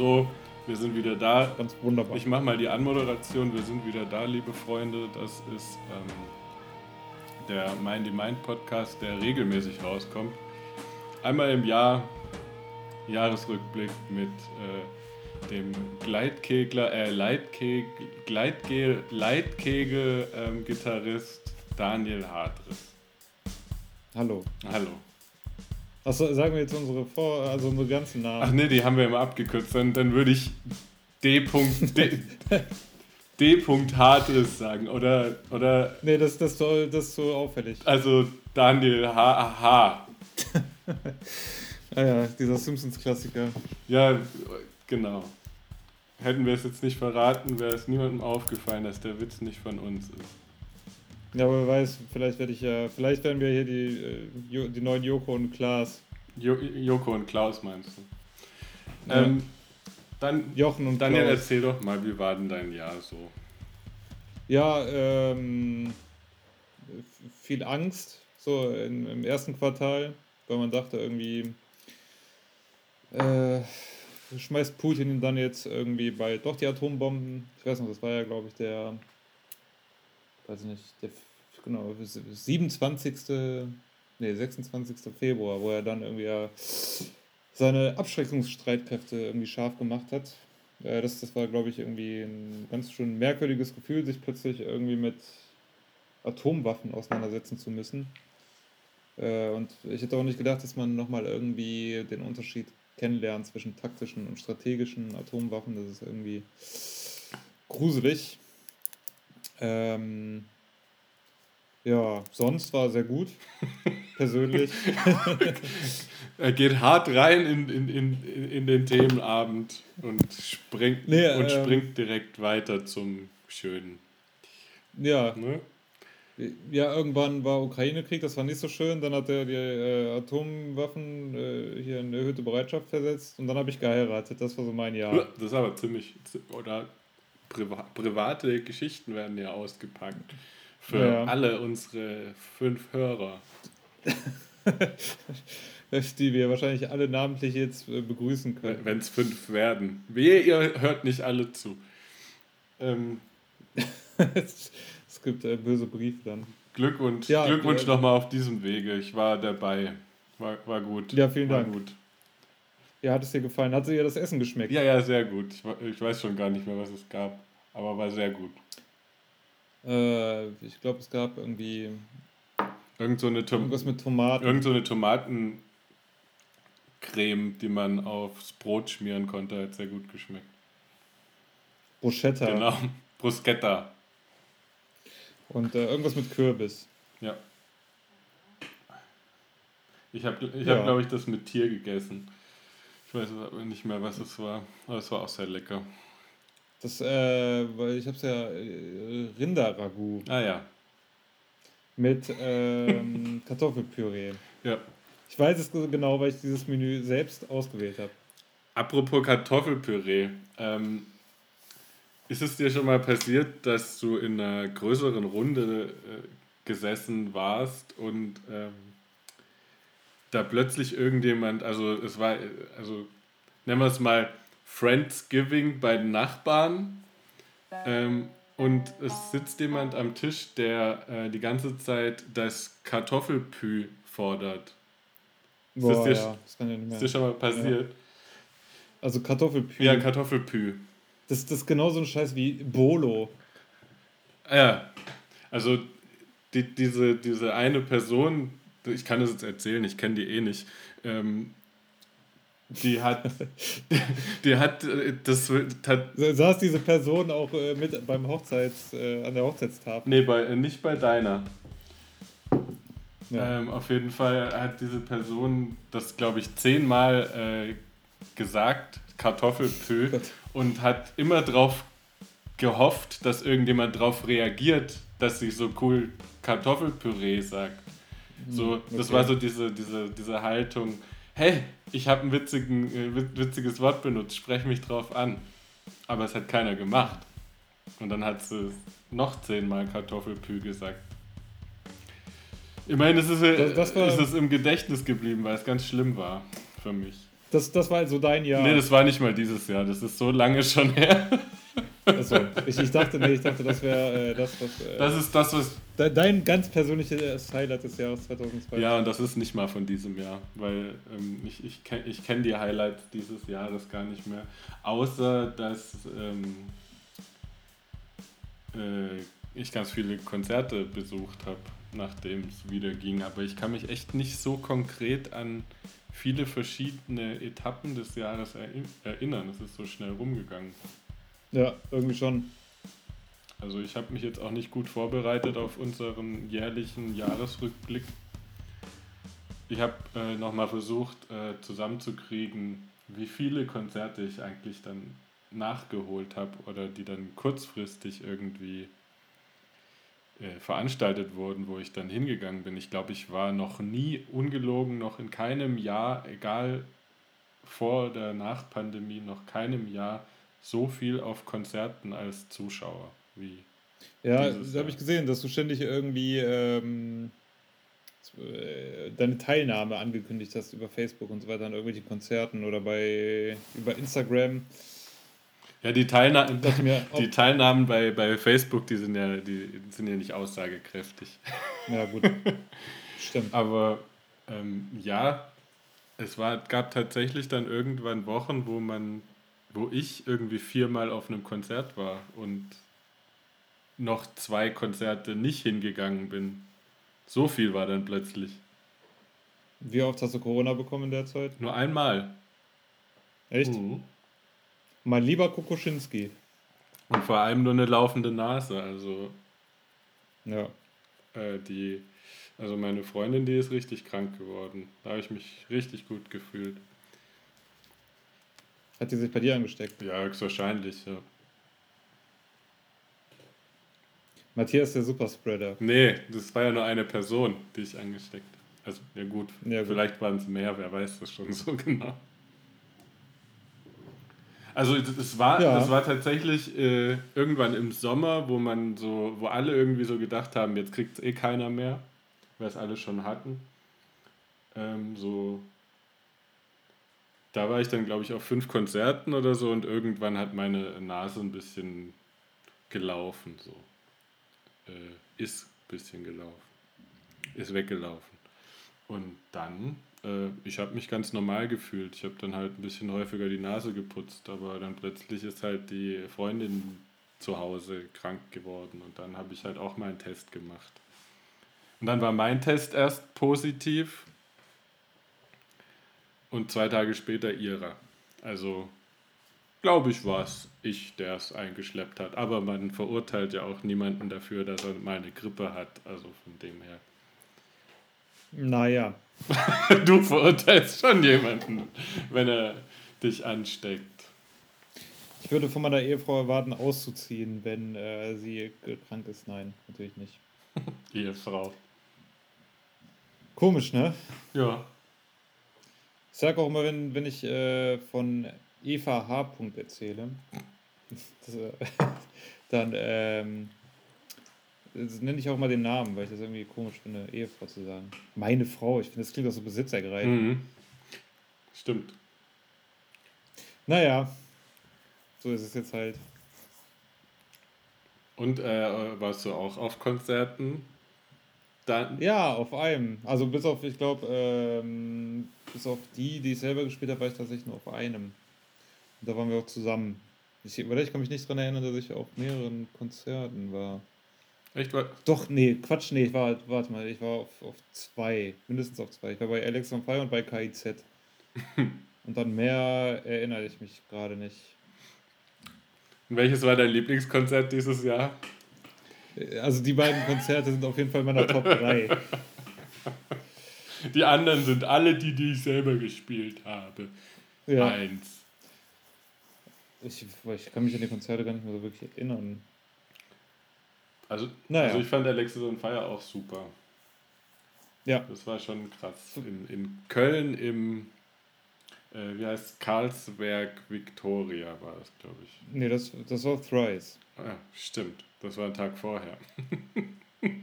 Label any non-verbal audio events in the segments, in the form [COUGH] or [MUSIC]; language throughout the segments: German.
So, wir sind wieder da. Ganz wunderbar. Ich mache mal die Anmoderation. Wir sind wieder da, liebe Freunde. Das ist ähm, der Mind the Mind Podcast, der regelmäßig rauskommt. Einmal im Jahr Jahresrückblick mit äh, dem Gleitkegler, äh, Leitkegel, Gleitge Leitkegel ähm, Gitarrist Daniel Hartris. Hallo. Hallo. Achso, sagen wir jetzt unsere Vor-, also unsere ganzen Namen. Ach nee, die haben wir immer abgekürzt. Dann, dann würde ich D. D. [LAUGHS] D. Hartris sagen. Oder. oder nee, das, das, ist so, das ist so auffällig. Also Daniel H. H. [LAUGHS] ah ja, dieser Simpsons-Klassiker. Ja, genau. Hätten wir es jetzt nicht verraten, wäre es niemandem aufgefallen, dass der Witz nicht von uns ist. Ja, aber wer weiß, vielleicht werde ich ja, vielleicht werden wir hier die, äh, die neuen Joko und Klaas. Jo, Joko und Klaus meinst du? Ja. Ähm, dann, Jochen und Daniel, Klaus. erzähl doch mal, wie war denn dein Jahr so? Ja, ähm, viel Angst, so in, im ersten Quartal, weil man dachte irgendwie, äh, schmeißt Putin dann jetzt irgendwie bald doch die Atombomben. Ich weiß noch, das war ja, glaube ich, der weiß nicht, der, genau, 27. Nee, 26. Februar, wo er dann irgendwie seine Abschreckungsstreitkräfte irgendwie scharf gemacht hat. Äh, das, das war, glaube ich, irgendwie ein ganz schön merkwürdiges Gefühl, sich plötzlich irgendwie mit Atomwaffen auseinandersetzen zu müssen. Äh, und ich hätte auch nicht gedacht, dass man nochmal irgendwie den Unterschied kennenlernt zwischen taktischen und strategischen Atomwaffen. Das ist irgendwie gruselig. Ähm, ja, sonst war sehr gut. [LAUGHS] Persönlich. [LAUGHS] er geht hart rein in, in, in, in den Themenabend und springt, nee, und ähm, springt direkt weiter zum Schönen. Ja. Ne? Ja, irgendwann war Ukraine-Krieg, das war nicht so schön. Dann hat er die äh, Atomwaffen äh, hier in erhöhte Bereitschaft versetzt und dann habe ich geheiratet. Das war so mein Jahr. Das ist aber ziemlich. Oder priva private Geschichten werden ja ausgepackt. Für ja. alle unsere fünf Hörer. [LAUGHS] die wir wahrscheinlich alle namentlich jetzt äh, begrüßen können. Wenn es fünf werden. Wehe, ihr hört nicht alle zu. Ähm, [LAUGHS] es gibt äh, böse Briefe dann. Glückwunsch, ja, Glückwunsch äh, nochmal auf diesem Wege. Ich war dabei. War, war gut. Ja, vielen war Dank. Gut. Ja, hat es dir gefallen? Hat dir das Essen geschmeckt? Ja, ja, sehr gut. Ich, ich weiß schon gar nicht mehr, was es gab. Aber war sehr gut. Äh, ich glaube, es gab irgendwie. Irgend so eine Tom irgendwas mit Tomaten. Irgend so eine Tomatencreme, die man aufs Brot schmieren konnte, hat sehr gut geschmeckt. Bruschetta. Genau, [LAUGHS] Bruschetta. Und äh, irgendwas mit Kürbis. Ja. Ich habe, ich ja. hab, glaube ich, das mit Tier gegessen. Ich weiß aber nicht mehr, was es war. Aber es war auch sehr lecker. Das, äh, weil ich hab's ja äh, Rinderragout. Ah ja. Mit ähm, [LAUGHS] Kartoffelpüree. Ja. Ich weiß es genau, weil ich dieses Menü selbst ausgewählt habe. Apropos Kartoffelpüree. Ähm, ist es dir schon mal passiert, dass du in einer größeren Runde äh, gesessen warst und ähm, da plötzlich irgendjemand, also es war, also nennen wir es mal, Friendsgiving bei den Nachbarn. Ähm, und es sitzt jemand am Tisch, der äh, die ganze Zeit das Kartoffelpü fordert. Boah, ist, dir, ja, das kann ja nicht mehr. ist dir schon mal passiert? Ja. Also Kartoffelpü. Ja, Kartoffelpü. Das, das ist genauso ein Scheiß wie Bolo. Ja, also die, diese, diese eine Person, ich kann das jetzt erzählen, ich kenne die eh nicht, ähm, die hat, die hat das hat, saß diese Person auch äh, mit beim Hochzeits äh, an der Hochzeitstafel? Nee, bei, äh, nicht bei deiner. Ja. Ähm, auf jeden Fall hat diese Person das, glaube ich, zehnmal äh, gesagt, Kartoffelpü, und hat immer darauf gehofft, dass irgendjemand darauf reagiert, dass sie so cool Kartoffelpüree sagt. So, okay. das war so diese, diese, diese Haltung, hey, ich habe ein witzigen, äh, witziges Wort benutzt, sprech mich drauf an. Aber es hat keiner gemacht. Und dann hat sie noch zehnmal Kartoffelpü gesagt. Immerhin ist es, äh, das, das ist es im Gedächtnis geblieben, weil es ganz schlimm war für mich. Das, das war also dein Jahr. Nee, das war nicht mal dieses Jahr. Das ist so lange schon her. [LAUGHS] Achso, ich, ich, dachte, nee, ich dachte, das wäre äh, das, was. Äh, das ist das, was. Dein ganz persönliches Highlight des Jahres 2002. Ja, und das ist nicht mal von diesem Jahr, weil ähm, ich, ich kenne ich kenn die Highlights dieses Jahres gar nicht mehr. Außer, dass ähm, äh, ich ganz viele Konzerte besucht habe, nachdem es wieder ging. Aber ich kann mich echt nicht so konkret an viele verschiedene Etappen des Jahres erinnern. Es ist so schnell rumgegangen. Ja, irgendwie schon. Also ich habe mich jetzt auch nicht gut vorbereitet auf unseren jährlichen Jahresrückblick. Ich habe äh, nochmal versucht äh, zusammenzukriegen, wie viele Konzerte ich eigentlich dann nachgeholt habe oder die dann kurzfristig irgendwie äh, veranstaltet wurden, wo ich dann hingegangen bin. Ich glaube, ich war noch nie ungelogen, noch in keinem Jahr, egal vor der Nachpandemie, noch keinem Jahr so viel auf Konzerten als Zuschauer wie. Ja, das habe ich gesehen, dass du ständig irgendwie ähm, äh, deine Teilnahme angekündigt hast über Facebook und so weiter an irgendwelchen Konzerten oder bei über Instagram. Ja, die, Teilna mir, [LAUGHS] die Teilnahmen bei, bei Facebook, die sind, ja, die sind ja nicht aussagekräftig. Ja, gut. [LAUGHS] Stimmt. Aber ähm, ja, es war, gab tatsächlich dann irgendwann Wochen, wo man wo ich irgendwie viermal auf einem Konzert war und noch zwei Konzerte nicht hingegangen bin. So viel war dann plötzlich. Wie oft hast du Corona bekommen in der Zeit? Nur einmal. Echt? Mhm. Mein lieber Kokoschinski. Und vor allem nur eine laufende Nase. Also. Ja. Äh, die. Also meine Freundin, die ist richtig krank geworden. Da habe ich mich richtig gut gefühlt. Hat die sich bei dir angesteckt? Ja, höchstwahrscheinlich, ja. Matthias der Superspreader. Nee, das war ja nur eine Person, die ich angesteckt habe. Also, ja gut, ja, vielleicht waren es mehr, wer weiß das schon [LAUGHS] so genau. Also es war, ja. das war tatsächlich äh, irgendwann im Sommer, wo man so, wo alle irgendwie so gedacht haben, jetzt kriegt es eh keiner mehr, weil es alle schon hatten. Ähm, so da war ich dann, glaube ich, auf fünf Konzerten oder so und irgendwann hat meine Nase ein bisschen gelaufen. So. Äh, ist ein bisschen gelaufen. Ist weggelaufen. Und dann, äh, ich habe mich ganz normal gefühlt. Ich habe dann halt ein bisschen häufiger die Nase geputzt, aber dann plötzlich ist halt die Freundin zu Hause krank geworden und dann habe ich halt auch meinen Test gemacht. Und dann war mein Test erst positiv und zwei Tage später ihrer. Also glaube ich, war es ich, der es eingeschleppt hat. Aber man verurteilt ja auch niemanden dafür, dass er mal eine Grippe hat. Also von dem her. Naja. [LAUGHS] du verurteilst schon jemanden, wenn er dich ansteckt. Ich würde von meiner Ehefrau erwarten, auszuziehen, wenn äh, sie krank ist. Nein, natürlich nicht. [LAUGHS] Ehefrau. Komisch, ne? Ja. Ich sage auch immer, wenn, wenn ich äh, von Eva H. erzähle, das, äh, [LAUGHS] dann ähm, nenne ich auch mal den Namen, weil ich das irgendwie komisch finde, Ehefrau zu sagen. Meine Frau, ich finde, das klingt auch so besitzergreifend. Mhm. Stimmt. Naja, so ist es jetzt halt. Und äh, warst du auch auf Konzerten? Dann? Ja, auf einem. Also bis auf, ich glaube, ähm, bis auf die, die ich selber gespielt habe, war ich tatsächlich nur auf einem. Und da waren wir auch zusammen. Ich, ich kann mich nicht daran erinnern, dass ich auf mehreren Konzerten war. Echt? Doch, nee, Quatsch, nee, ich war, warte mal, ich war auf, auf zwei, mindestens auf zwei. Ich war bei Alex on Fire und bei KIZ. [LAUGHS] und dann mehr erinnere ich mich gerade nicht. Und welches war dein Lieblingskonzert dieses Jahr? Also die beiden Konzerte sind auf jeden Fall meiner Top 3. [LAUGHS] Die anderen sind alle die, die ich selber gespielt habe. Ja. Eins. Ich, ich kann mich an die Konzerte gar nicht mehr so wirklich erinnern. Also, naja. also ich fand Alexis on Fire auch super. Ja. Das war schon krass. In, in Köln im, äh, wie heißt Karlsberg Victoria war das, glaube ich. Nee, das, das war Thrice. Ah, stimmt. Das war ein Tag vorher. [LAUGHS]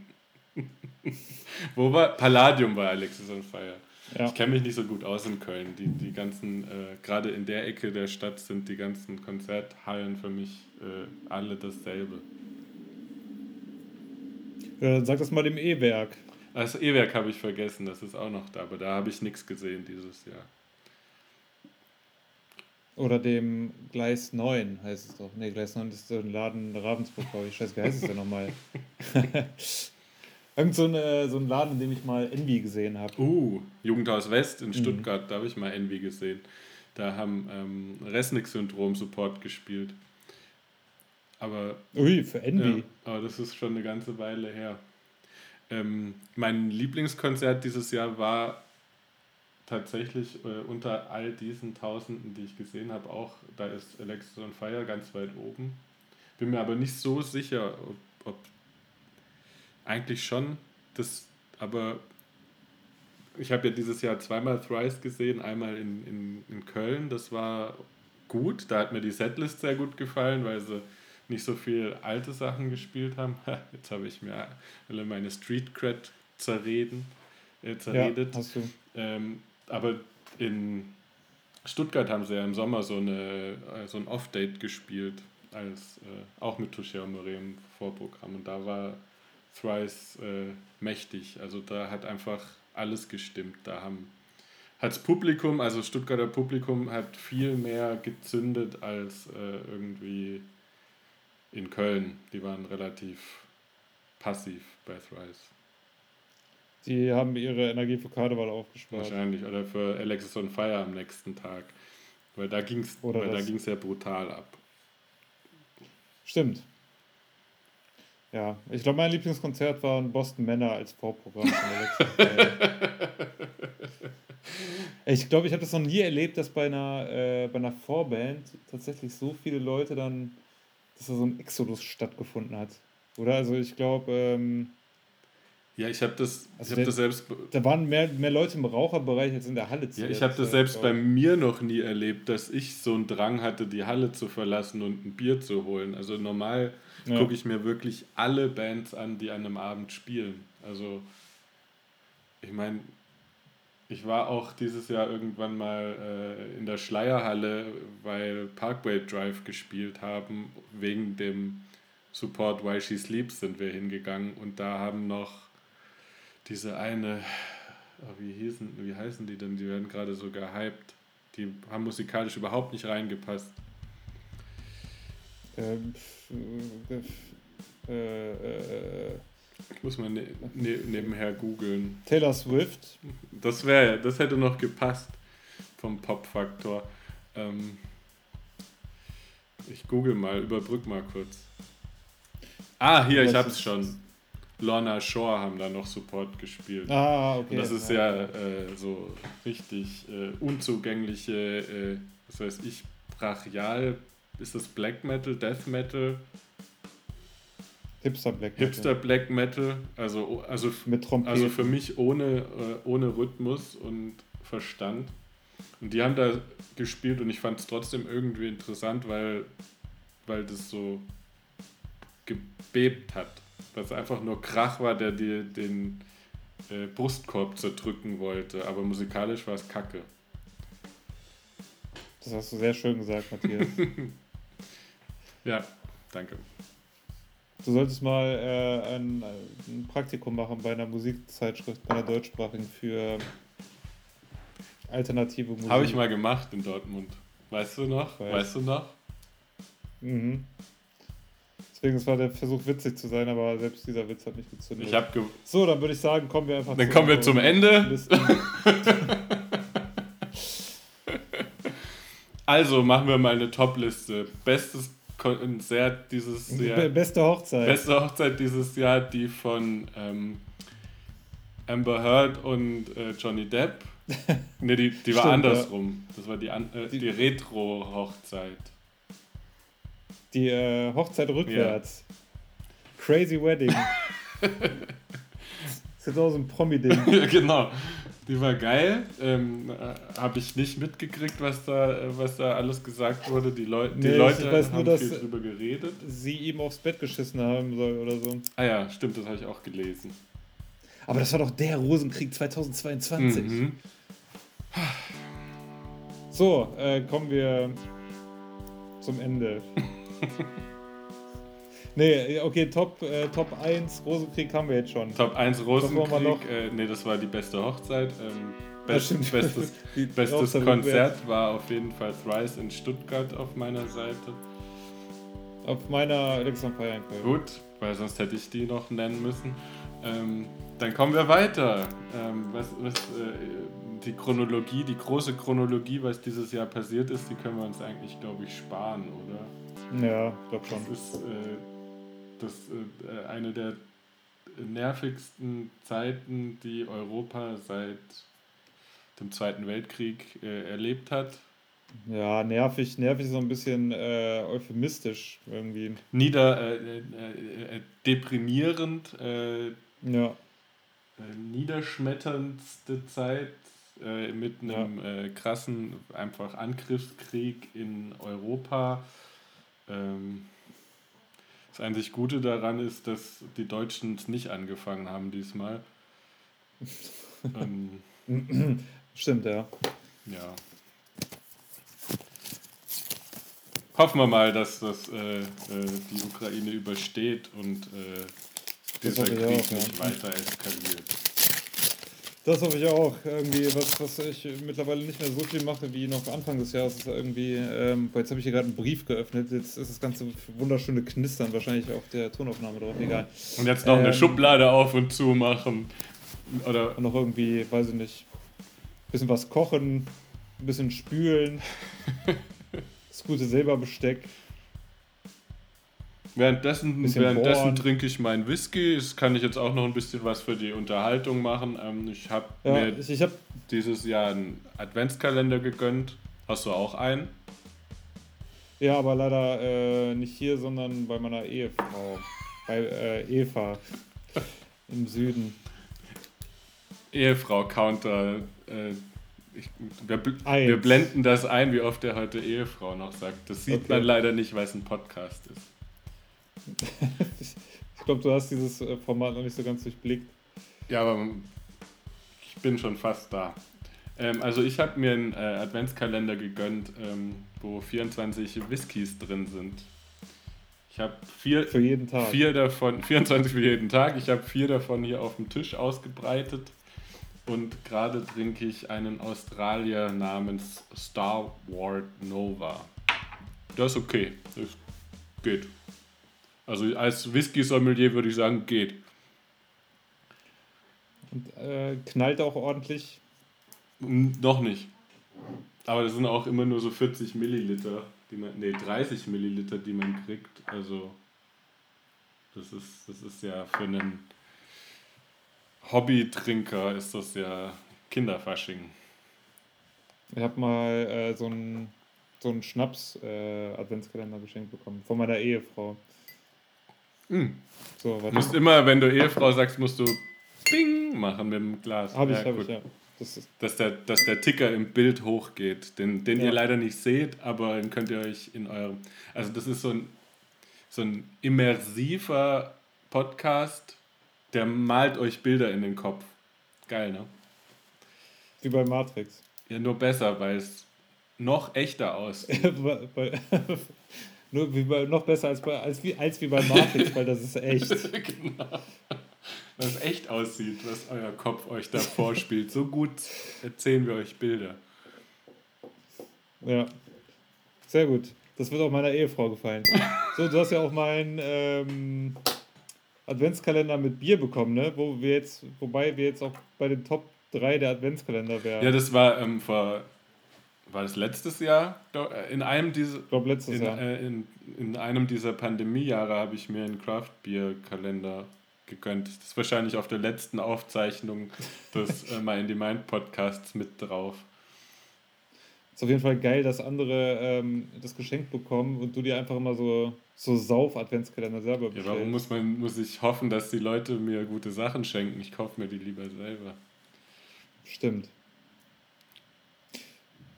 Wo war Palladium bei Alexis on Fire? Ja. Ich kenne mich nicht so gut aus in Köln. Die, die ganzen, äh, gerade in der Ecke der Stadt sind die ganzen Konzerthallen für mich äh, alle dasselbe. Ja, sag das mal dem E-Werk. Das E-Werk habe ich vergessen, das ist auch noch da, aber da habe ich nichts gesehen dieses Jahr. Oder dem Gleis 9 heißt es doch. Ne, Gleis 9 ist so ein Laden in Ravensburg, glaube ich. Scheiße, wie heißt es denn nochmal? [LAUGHS] Irgend so, eine, so ein Laden, in dem ich mal Envy gesehen habe. Uh, Jugendhaus West in mhm. Stuttgart, mhm. da habe ich mal Envy gesehen. Da haben ähm, Resnick-Syndrom-Support gespielt. Aber. Ui, für Envy. Ja, aber das ist schon eine ganze Weile her. Ähm, mein Lieblingskonzert dieses Jahr war tatsächlich äh, unter all diesen Tausenden, die ich gesehen habe, auch, da ist Alexis on Fire ganz weit oben. Bin mir aber nicht so sicher, ob, ob eigentlich schon, das, aber ich habe ja dieses Jahr zweimal Thrice gesehen, einmal in, in, in Köln, das war gut, da hat mir die Setlist sehr gut gefallen, weil sie nicht so viel alte Sachen gespielt haben. Jetzt habe ich mir alle meine Street Cred zerreden, äh, zerredet. Ja, hast du. Ähm, aber in Stuttgart haben sie ja im Sommer so, eine, äh, so ein Off-Date gespielt, als, äh, auch mit Touché Amore im Vorprogramm. Und da war Thrice äh, mächtig. Also da hat einfach alles gestimmt. Da haben hat das Publikum, also Stuttgarter Publikum, hat viel mehr gezündet als äh, irgendwie in Köln. Die waren relativ passiv bei Thrice. Die haben ihre Energie für Karneval aufgespart. Wahrscheinlich. Oder für Alexis on Fire am nächsten Tag. Weil da ging es ja brutal ab. Stimmt. Ja, ich glaube, mein Lieblingskonzert war ein Boston Männer als Vorprogramm [LAUGHS] ich glaube, ich habe das noch nie erlebt, dass bei einer, äh, bei einer Vorband tatsächlich so viele Leute dann, dass da so ein Exodus stattgefunden hat. Oder? Also ich glaube, ähm, ja, ich habe das, also hab das selbst. Da waren mehr, mehr Leute im Raucherbereich als in der Halle zu. Ja, ich habe das selbst bei mir noch nie erlebt, dass ich so einen Drang hatte, die Halle zu verlassen und ein Bier zu holen. Also normal ja. gucke ich mir wirklich alle Bands an, die an einem Abend spielen. Also ich meine, ich war auch dieses Jahr irgendwann mal äh, in der Schleierhalle, weil Parkway Drive gespielt haben. Wegen dem Support Why She Sleeps sind wir hingegangen und da haben noch diese eine, oh, wie, hießen, wie heißen die denn? Die werden gerade so gehypt. Die haben musikalisch überhaupt nicht reingepasst. Ähm, äh, äh, muss man ne, ne, nebenher googeln. Taylor Swift. Das wäre, das hätte noch gepasst vom Pop-Faktor. Ähm, ich google mal, überbrück mal kurz. Ah, hier, ich hab's schon. Lorna Shore haben da noch Support gespielt. Ah, okay. Und das ist ja, ja äh, so richtig äh, unzugängliche, äh, was weiß ich, brachial. Ist das Black Metal, Death Metal? Hipster Black Metal. Hipster Black Metal, also, also, Mit also für mich ohne, äh, ohne Rhythmus und Verstand. Und die haben da gespielt und ich fand es trotzdem irgendwie interessant, weil, weil das so gebebt hat was einfach nur Krach war, der dir den äh, Brustkorb zerdrücken wollte. Aber musikalisch war es kacke. Das hast du sehr schön gesagt, Matthias. [LAUGHS] ja, danke. Du solltest mal äh, ein, ein, Praktikum machen bei einer Musikzeitschrift, bei einer deutschsprachigen für alternative Musik. Habe ich mal gemacht in Dortmund. Weißt du noch? Weiß. Weißt du noch? Mhm. Deswegen, es war der Versuch, witzig zu sein, aber selbst dieser Witz hat nicht gezündet. Ich hab ge so, dann würde ich sagen, kommen wir einfach Dann kommen wir zum Ende. [LAUGHS] also machen wir mal eine Top-Liste. Bestes Konzert dieses Jahr. Beste Hochzeit. Beste Hochzeit dieses Jahr, die von ähm, Amber Heard und äh, Johnny Depp. [LAUGHS] ne, die, die war Stimmt, andersrum. Ja. Das war die, äh, die, die Retro-Hochzeit. Die äh, Hochzeit rückwärts. Ja. Crazy Wedding. das [LAUGHS] ist jetzt auch so ein Promi-Ding. ja, genau. Die war geil. Ähm, äh, Habe ich nicht mitgekriegt, was da, was da alles gesagt wurde. Die, Leu die nee, Leute haben nur, dass viel drüber geredet. Sie ihm aufs Bett geschissen haben soll oder so. Ah ja, stimmt, das habe ich auch gelesen. Aber das war doch der Rosenkrieg 2022. Mhm. So, äh, kommen wir zum Ende. [LAUGHS] [LAUGHS] nee, okay, Top, äh, Top 1 Rosenkrieg haben wir jetzt schon. Top 1 Rosenkrieg, äh, nee, das war die beste Hochzeit. Ähm, best, bestes [LAUGHS] bestes Konzert war auf jeden Fall Thrice in Stuttgart auf meiner Seite. Auf meiner Alexander Feiern. Gut, weil sonst hätte ich die noch nennen müssen. Ähm, dann kommen wir weiter. Ähm, was, was, äh, die Chronologie, die große Chronologie, was dieses Jahr passiert ist, die können wir uns eigentlich, glaube ich, sparen, oder? Ja, ich glaube schon. Das ist äh, das, äh, eine der nervigsten Zeiten, die Europa seit dem Zweiten Weltkrieg äh, erlebt hat. Ja, nervig, nervig ist so ein bisschen äh, euphemistisch irgendwie. Nieder, äh, äh, äh deprimierend, ja. niederschmetterndste Zeit mit einem ja. krassen einfach Angriffskrieg in Europa. Ähm, das einzig Gute daran ist, dass die Deutschen es nicht angefangen haben diesmal. [LAUGHS] ähm, Stimmt, ja. Ja. Hoffen wir mal, dass das, äh, äh, die Ukraine übersteht und äh, dieser Krieg auch, nicht ja. weiter eskaliert. Das hoffe ich auch. Irgendwie, was, was ich mittlerweile nicht mehr so viel mache wie noch Anfang des Jahres, ist irgendwie, ähm, jetzt habe ich hier gerade einen Brief geöffnet, jetzt ist das ganze wunderschöne Knistern wahrscheinlich auf der Tonaufnahme drauf, egal. Und jetzt noch ähm, eine Schublade auf und zu machen. Oder und noch irgendwie, weiß ich nicht, bisschen was kochen, ein bisschen spülen, [LAUGHS] das gute Silberbesteck. Währenddessen, währenddessen trinke ich meinen Whisky. Das kann ich jetzt auch noch ein bisschen was für die Unterhaltung machen. Ähm, ich habe ja, mir ich, ich hab dieses Jahr einen Adventskalender gegönnt. Hast du auch einen? Ja, aber leider äh, nicht hier, sondern bei meiner Ehefrau. bei äh, Eva im Süden. Ehefrau Counter. Äh, ich, wir, wir, blenden das ein, wie oft er heute Ehefrau noch sagt. Das sieht okay. man leider nicht, weil es ein Podcast ist. [LAUGHS] ich glaube, du hast dieses äh, Format noch nicht so ganz durchblickt. Ja, aber ich bin schon fast da. Ähm, also ich habe mir einen äh, Adventskalender gegönnt, ähm, wo 24 Whiskys drin sind. Ich habe vier, für jeden Tag. vier davon, [LAUGHS] 24 für jeden Tag. Ich habe vier davon hier auf dem Tisch ausgebreitet. Und gerade trinke ich einen Australier namens Star Wars Nova. Das ist okay. Das geht. Also als Whisky-Sommelier würde ich sagen, geht. Und äh, knallt auch ordentlich? Noch nicht. Aber das sind auch immer nur so 40 Milliliter, die man, nee, 30 Milliliter, die man kriegt. Also das ist, das ist ja für einen Hobbytrinker ist das ja Kinderfasching. Ich habe mal äh, so einen so Schnaps-Adventskalender äh, geschenkt bekommen von meiner Ehefrau. Mm. So, du musst immer, wenn du Ehefrau sagst, musst du Bing machen mit dem Glas. Habe ich, ja, habe ich, ja. Das dass, der, dass der Ticker im Bild hochgeht, den, den ja. ihr leider nicht seht, aber den könnt ihr euch in eurem. Also, das ist so ein, so ein immersiver Podcast, der malt euch Bilder in den Kopf. Geil, ne? Wie bei Matrix. Ja, nur besser, weil es noch echter aussieht. [LAUGHS] Nur wie bei, noch besser als, bei, als, wie, als wie bei Matrix, weil das ist echt. [LAUGHS] genau. Es echt aussieht, was euer Kopf euch da vorspielt. So gut erzählen wir euch Bilder. Ja. Sehr gut. Das wird auch meiner Ehefrau gefallen. So, du hast ja auch meinen ähm, Adventskalender mit Bier bekommen, ne? Wo wir jetzt, wobei wir jetzt auch bei den Top 3 der Adventskalender wären. Ja, das war ähm, vor war das letztes Jahr? Äh, in einem dieser, ich glaube letztes in, Jahr. Äh, in, in einem dieser Pandemiejahre habe ich mir einen Craft Beer Kalender gegönnt. Das ist wahrscheinlich auf der letzten Aufzeichnung des [LAUGHS] äh, My in the Mind Podcasts mit drauf. Ist auf jeden Fall geil, dass andere ähm, das geschenkt bekommen und du dir einfach immer so, so Sauf-Adventskalender selber bestellst. Ja, warum muss, man, muss ich hoffen, dass die Leute mir gute Sachen schenken? Ich kaufe mir die lieber selber. Stimmt.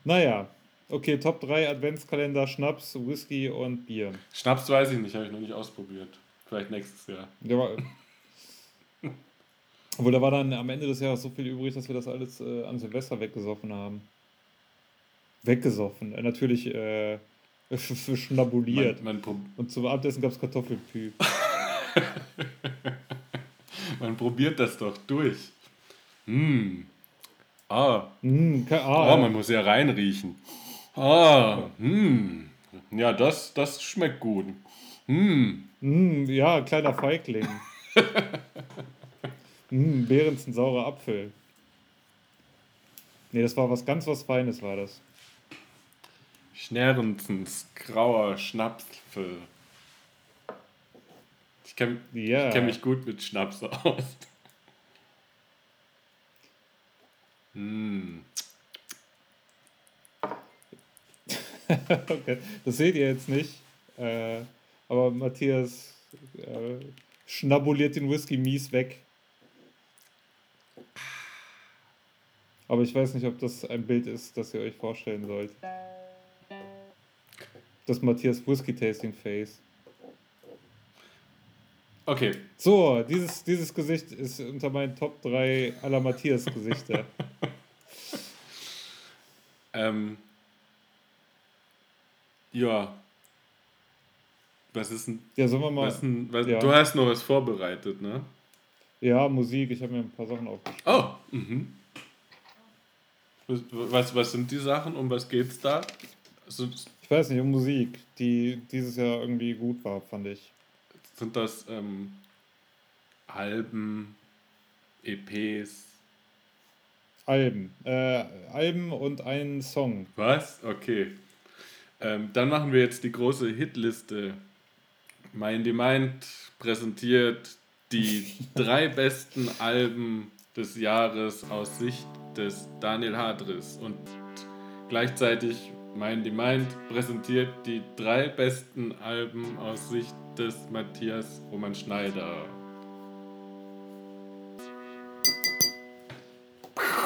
Naja, okay, Top 3 Adventskalender, Schnaps, Whisky und Bier. Schnaps weiß ich nicht, habe ich noch nicht ausprobiert. Vielleicht nächstes Jahr. Ja, [LAUGHS] obwohl da war dann am Ende des Jahres so viel übrig, dass wir das alles äh, an Silvester weggesoffen haben. weggesoffen. Äh, natürlich äh, [LAUGHS] schnabuliert. Man, man Und zum Abendessen gab es Kartoffelpü. [LAUGHS] man probiert das doch durch. Hm. Ah. Mm, ah. Oh, man muss ja reinriechen. Ah. Hm. Ja, das, das schmeckt gut. Hm. Mm, ja, kleiner Feigling. [LAUGHS] mm, Behrens ein saurer Apfel. Nee, das war was ganz was Feines, war das. Schnerrensens grauer Schnapsel. Ich kenne ja. kenn mich gut mit Schnaps aus. Mm. [LAUGHS] okay. Das seht ihr jetzt nicht. Äh, aber Matthias äh, schnabuliert den Whisky mies weg. Aber ich weiß nicht, ob das ein Bild ist, das ihr euch vorstellen sollt. Das Matthias Whisky Tasting Face. Okay. So, dieses, dieses Gesicht ist unter meinen Top 3 aller Matthias Gesichter. [LAUGHS] ähm, ja. Was ist denn. Ja, sollen wir mal. Was denn, was, ja. Du hast noch was vorbereitet, ne? Ja, Musik. Ich habe mir ein paar Sachen aufgeschrieben. Oh, mhm. Was, was sind die Sachen? Um was geht's da? Also, ich weiß nicht, um Musik, die dieses Jahr irgendwie gut war, fand ich. Sind das ähm, Alben, EPs? Alben. Äh, Alben und ein Song. Was? Okay. Ähm, dann machen wir jetzt die große Hitliste. Mind the Mind präsentiert die [LAUGHS] drei besten Alben des Jahres aus Sicht des Daniel Hadris und gleichzeitig Mind the Mind präsentiert die drei besten Alben aus Sicht des Matthias Roman Schneider.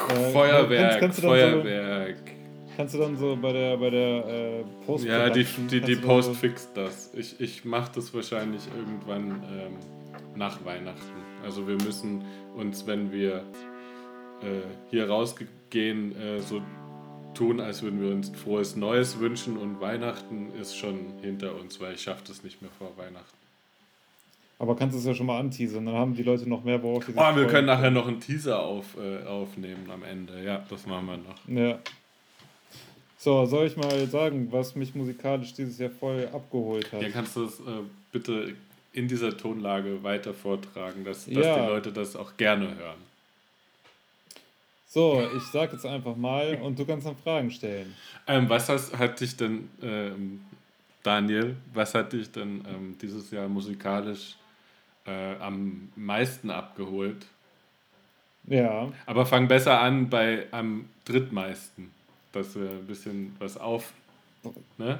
Äh, Feuerwerk, kannst, kannst Feuerwerk. So, kannst du dann so bei der, bei der äh, Post Ja, die, die, die Post so fixt das. Ich, ich mache das wahrscheinlich irgendwann ähm, nach Weihnachten. Also wir müssen uns, wenn wir äh, hier rausgehen, äh, so tun, als würden wir uns frohes Neues wünschen und Weihnachten ist schon hinter uns, weil ich schaffe das nicht mehr vor Weihnachten. Aber kannst du es ja schon mal anteasern, dann haben die Leute noch mehr, worauf sie sich Oh, wir können nachher noch einen Teaser auf, äh, aufnehmen am Ende. Ja, das machen wir noch. Ja. So, soll ich mal sagen, was mich musikalisch dieses Jahr voll abgeholt hat? Ja, kannst du das äh, bitte in dieser Tonlage weiter vortragen, dass, dass ja. die Leute das auch gerne hören. So, ich sag jetzt einfach mal und du kannst dann Fragen stellen. Ähm, was hast, hat dich denn, ähm, Daniel, was hat dich denn ähm, dieses Jahr musikalisch äh, am meisten abgeholt? Ja. Aber fang besser an bei am drittmeisten, dass wir ein bisschen was auf. Ne?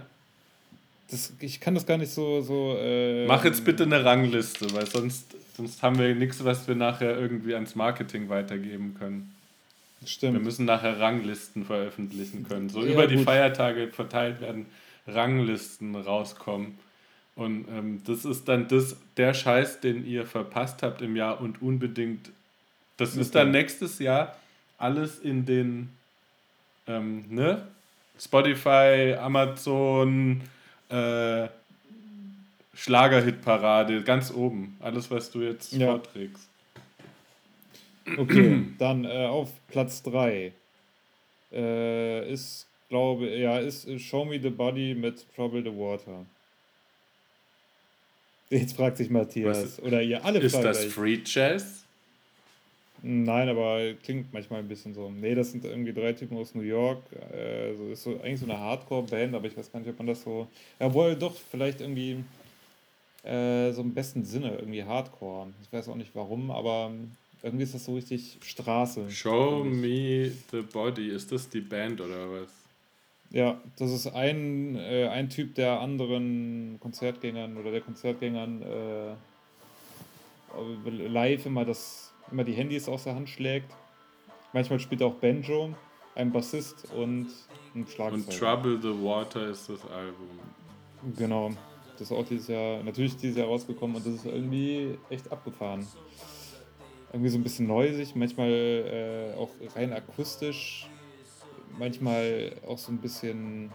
Das, ich kann das gar nicht so. so äh, Mach jetzt bitte eine Rangliste, weil sonst, sonst haben wir nichts, was wir nachher irgendwie ans Marketing weitergeben können. Stimmt. Wir müssen nachher Ranglisten veröffentlichen können. So ja, über die gut. Feiertage verteilt werden Ranglisten rauskommen. Und ähm, das ist dann das, der Scheiß, den ihr verpasst habt im Jahr und unbedingt. Das okay. ist dann nächstes Jahr alles in den ähm, ne? Spotify, Amazon, äh, Schlagerhitparade, ganz oben. Alles, was du jetzt ja. vorträgst. Okay, [CLEARS THROAT] dann äh, auf Platz 3 äh, ist, glaube ja, ist Show Me the Body mit Trouble the Water. Jetzt fragt sich Matthias. Ist, oder ihr alle Ist das gleich. Free Jazz? Nein, aber klingt manchmal ein bisschen so. Nee, das sind irgendwie drei Typen aus New York. Äh, so ist so eigentlich so eine Hardcore-Band, aber ich weiß gar nicht, ob man das so. Jawohl, doch, vielleicht irgendwie äh, so im besten Sinne, irgendwie Hardcore. Ich weiß auch nicht warum, aber irgendwie ist das so richtig Straße. Show Me the Body, ist das die Band oder was? Ja, das ist ein, äh, ein Typ, der anderen Konzertgängern oder der Konzertgängern äh, live immer, das, immer die Handys aus der Hand schlägt. Manchmal spielt er auch Banjo, ein Bassist und ein Schlagzeug. Und Trouble the Water ist das Album. Genau, das ist auch dieses Jahr, natürlich dieses Jahr rausgekommen und das ist irgendwie echt abgefahren irgendwie so ein bisschen neusig, manchmal äh, auch rein akustisch manchmal auch so ein bisschen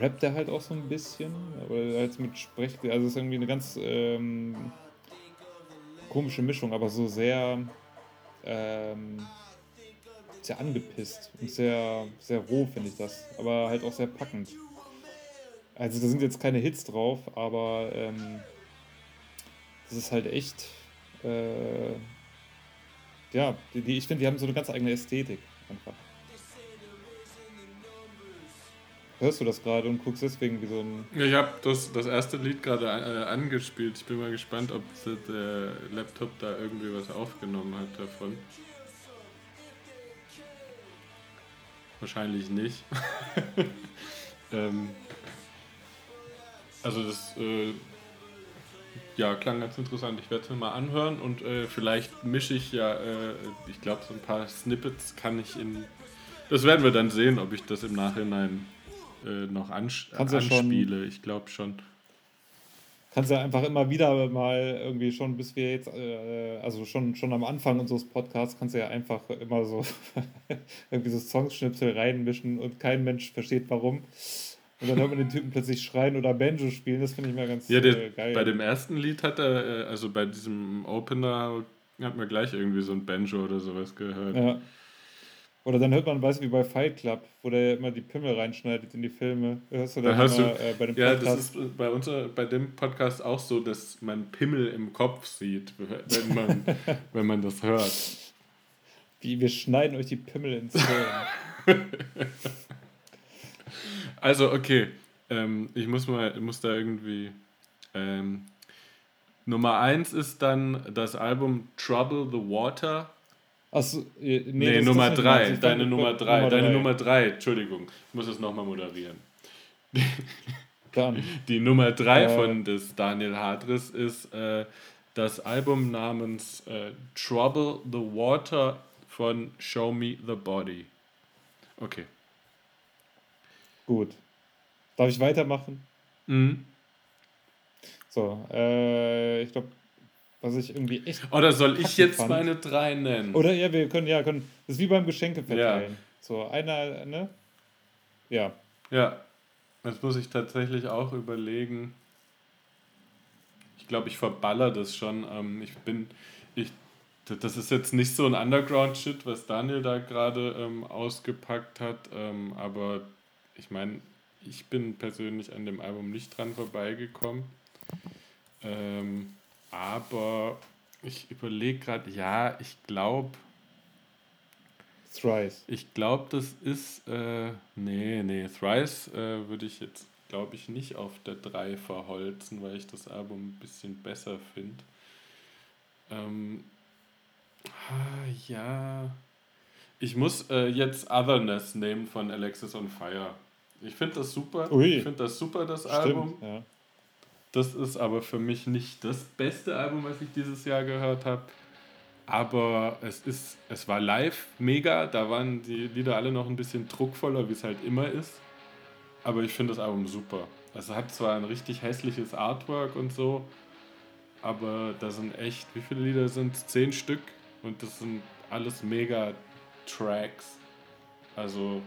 rappt er halt auch so ein bisschen, aber halt mit Sprech, also es ist irgendwie eine ganz ähm, komische Mischung, aber so sehr ähm, sehr angepisst und sehr sehr roh finde ich das, aber halt auch sehr packend. Also da sind jetzt keine Hits drauf, aber ähm, das ist halt echt äh, ja, die, die ich finde, die haben so eine ganz eigene Ästhetik einfach. Hörst du das gerade und guckst deswegen wie so ein. Ja, ich habe das, das erste Lied gerade äh, angespielt. Ich bin mal gespannt, ob der Laptop da irgendwie was aufgenommen hat davon. Wahrscheinlich nicht. [LAUGHS] ähm, also das äh, ja, klang ganz interessant. Ich werde es mir mal anhören und äh, vielleicht mische ich ja, äh, ich glaube, so ein paar Snippets kann ich in. Das werden wir dann sehen, ob ich das im Nachhinein äh, noch ans Kannst ja anspiele. schon- ich glaube schon. Kannst ja einfach immer wieder mal irgendwie schon, bis wir jetzt, äh, also schon, schon am Anfang unseres Podcasts, kannst du ja einfach immer so [LAUGHS] irgendwie so Songschnipsel reinmischen und kein Mensch versteht warum. Und dann hört man den Typen plötzlich schreien oder Banjo spielen. Das finde ich mal ganz Ja, der, äh, geil. bei dem ersten Lied hat er, äh, also bei diesem Opener, hat man gleich irgendwie so ein Banjo oder sowas gehört. Ja. Oder dann hört man, weißt du, wie bei Fight Club, wo der immer die Pimmel reinschneidet in die Filme. Hörst du Da dann hörst immer, du, äh, bei dem ja, Podcast. das ist bei uns, bei dem Podcast auch so, dass man Pimmel im Kopf sieht, wenn man, [LAUGHS] wenn man das hört. wie wir schneiden euch die Pimmel ins Hirn. [LAUGHS] Also, okay. Ähm, ich muss mal, muss da irgendwie. Ähm, Nummer eins ist dann das Album Trouble the Water. Achso, nee, Nee, das ist Nummer das drei. Deine Nummer drei. Nummer Deine drei. Nummer drei. Entschuldigung. Ich muss es nochmal moderieren. [LAUGHS] Dann. Die Nummer drei Äh. von des Daniel Hadris ist äh, das Album namens äh, Trouble the Water von Show Me the Body. Okay. Gut. Darf ich weitermachen? Mhm. So, äh, ich glaube, was ich irgendwie echt. Oder soll ich jetzt fand- meine drei nennen? Oder ja, wir können, ja, können. Das ist wie beim Geschenke verteilen. So, einer, ne? Ja. Ja, das muss ich tatsächlich auch überlegen. Ich glaube, ich verballer das schon. Ähm, ich bin, ich, das ist jetzt nicht so ein Underground-Shit, was Daniel da gerade ähm, ausgepackt hat, ähm, aber ich meine, ich bin persönlich an dem Album nicht dran vorbeigekommen. Ähm, aber ich überlege gerade, ja, ich glaube, Thrice. ich glaube, das ist. Äh, nee, nee. Thrice äh, würde ich jetzt, glaube ich, nicht auf der 3 verholzen, weil ich das Album ein bisschen besser finde. Ähm, ah, ja. Ich muss äh, jetzt Otherness nehmen von Alexis on Fire. Ich finde das super. Ui. Ich finde das super, das Album. Stimmt, ja. Das ist aber für mich nicht das beste Album, was ich dieses Jahr gehört habe. Aber es ist, es war live mega. Da waren die Lieder alle noch ein bisschen druckvoller, wie es halt immer ist. Aber ich finde das Album super. Es hat zwar ein richtig hässliches Artwork und so, aber da sind echt, wie viele Lieder sind? Zehn Stück und das sind alles mega Tracks. Also,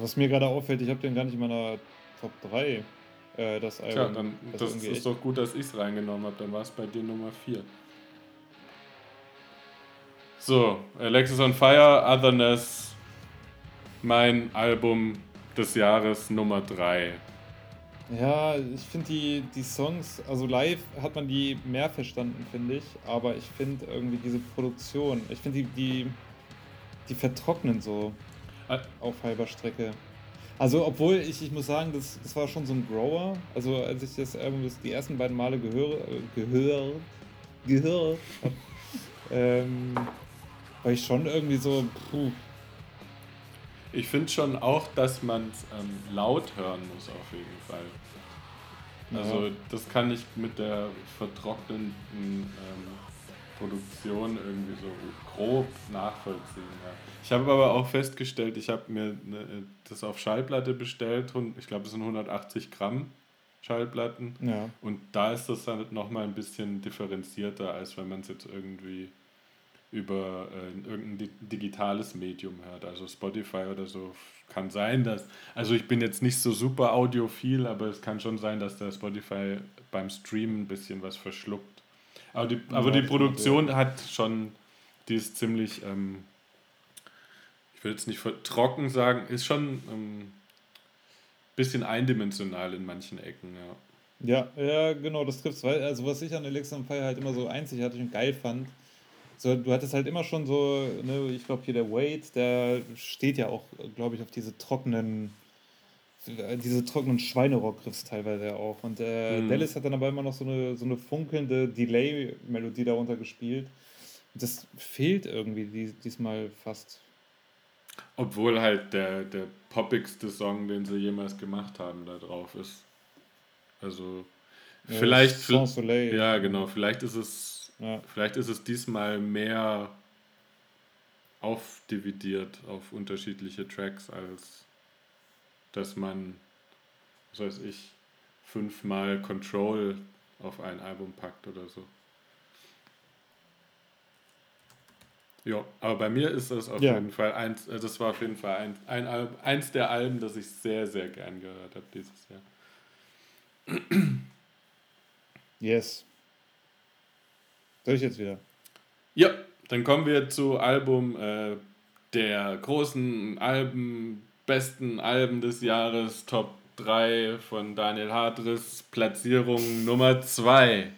Was mir gerade auffällt, ich habe den gar nicht in meiner Top 3. Äh, das Album. tja, dann, Das das ist echt- doch gut, dass ich es reingenommen habe. Dann war es bei dir Nummer 4. So, Alexis on Fire, Otherness, mein Album des Jahres Nummer 3. Ja, ich finde die, die Songs, also live hat man die mehr verstanden, finde ich. Aber ich finde irgendwie diese Produktion, ich finde die, die, die vertrocknen so. Auf halber Strecke. Also, obwohl ich, ich muss sagen, das, das war schon so ein Grower. Also, als ich das Album das die ersten beiden Male gehöre, äh, gehört, gehört hab, [LAUGHS] ähm, war ich schon irgendwie so, puh, Ich finde schon auch, dass man es ähm, laut hören muss, auf jeden Fall. Also, Ja. das kann ich mit der vertrockneten ähm, Produktion irgendwie so grob nachvollziehen. Ja. Ich habe aber auch festgestellt, ich habe mir ne, das auf Schallplatte bestellt und ich glaube, es sind 180 Gramm Schallplatten. ja. Und da ist das dann nochmal ein bisschen differenzierter, als wenn man es jetzt irgendwie über äh, irgendein digitales Medium hört. Also Spotify oder so kann sein, dass. Also ich bin jetzt nicht so super audiophil, aber es kann schon sein, dass der Spotify beim Streamen ein bisschen was verschluckt. Aber die, aber die Produktion hat schon, die ist ziemlich, ähm, ich will jetzt nicht trocken sagen, ist schon ähm, bisschen eindimensional in manchen Ecken, ja. Ja, ja, genau, das trifft Also, was ich an Alexa on Fire halt immer so einzigartig und geil fand, so, du hattest halt immer schon so, ne, ich glaube hier der Wade, der steht ja auch, glaube ich, auf diese trockenen, diese trockenen Schweinerock-Griffs teilweise auch. Und äh, mhm. Dallas hat dann aber immer noch so eine, so eine funkelnde Delay-Melodie darunter gespielt. Das fehlt irgendwie dies, diesmal fast. Obwohl halt der, der poppigste Song, den sie jemals gemacht haben, da drauf ist. Also ja, vielleicht. Soleil. Ja, genau. Vielleicht ist es. Ja. Vielleicht ist es diesmal mehr aufdividiert auf unterschiedliche Tracks, als dass man, was weiß ich, fünfmal Control auf ein Album packt oder so. Ja, aber bei mir ist das auf ja. jeden Fall eins, äh, das war auf jeden Fall ein, ein Alb, eins der Alben, das ich sehr, sehr gern gehört habe dieses Jahr. Yes. Soll ich jetzt wieder? Ja, dann kommen wir zu Album äh, der großen Alben, besten Alben des Jahres, Top 3 von Daniel Hartris, Platzierung Nummer 2.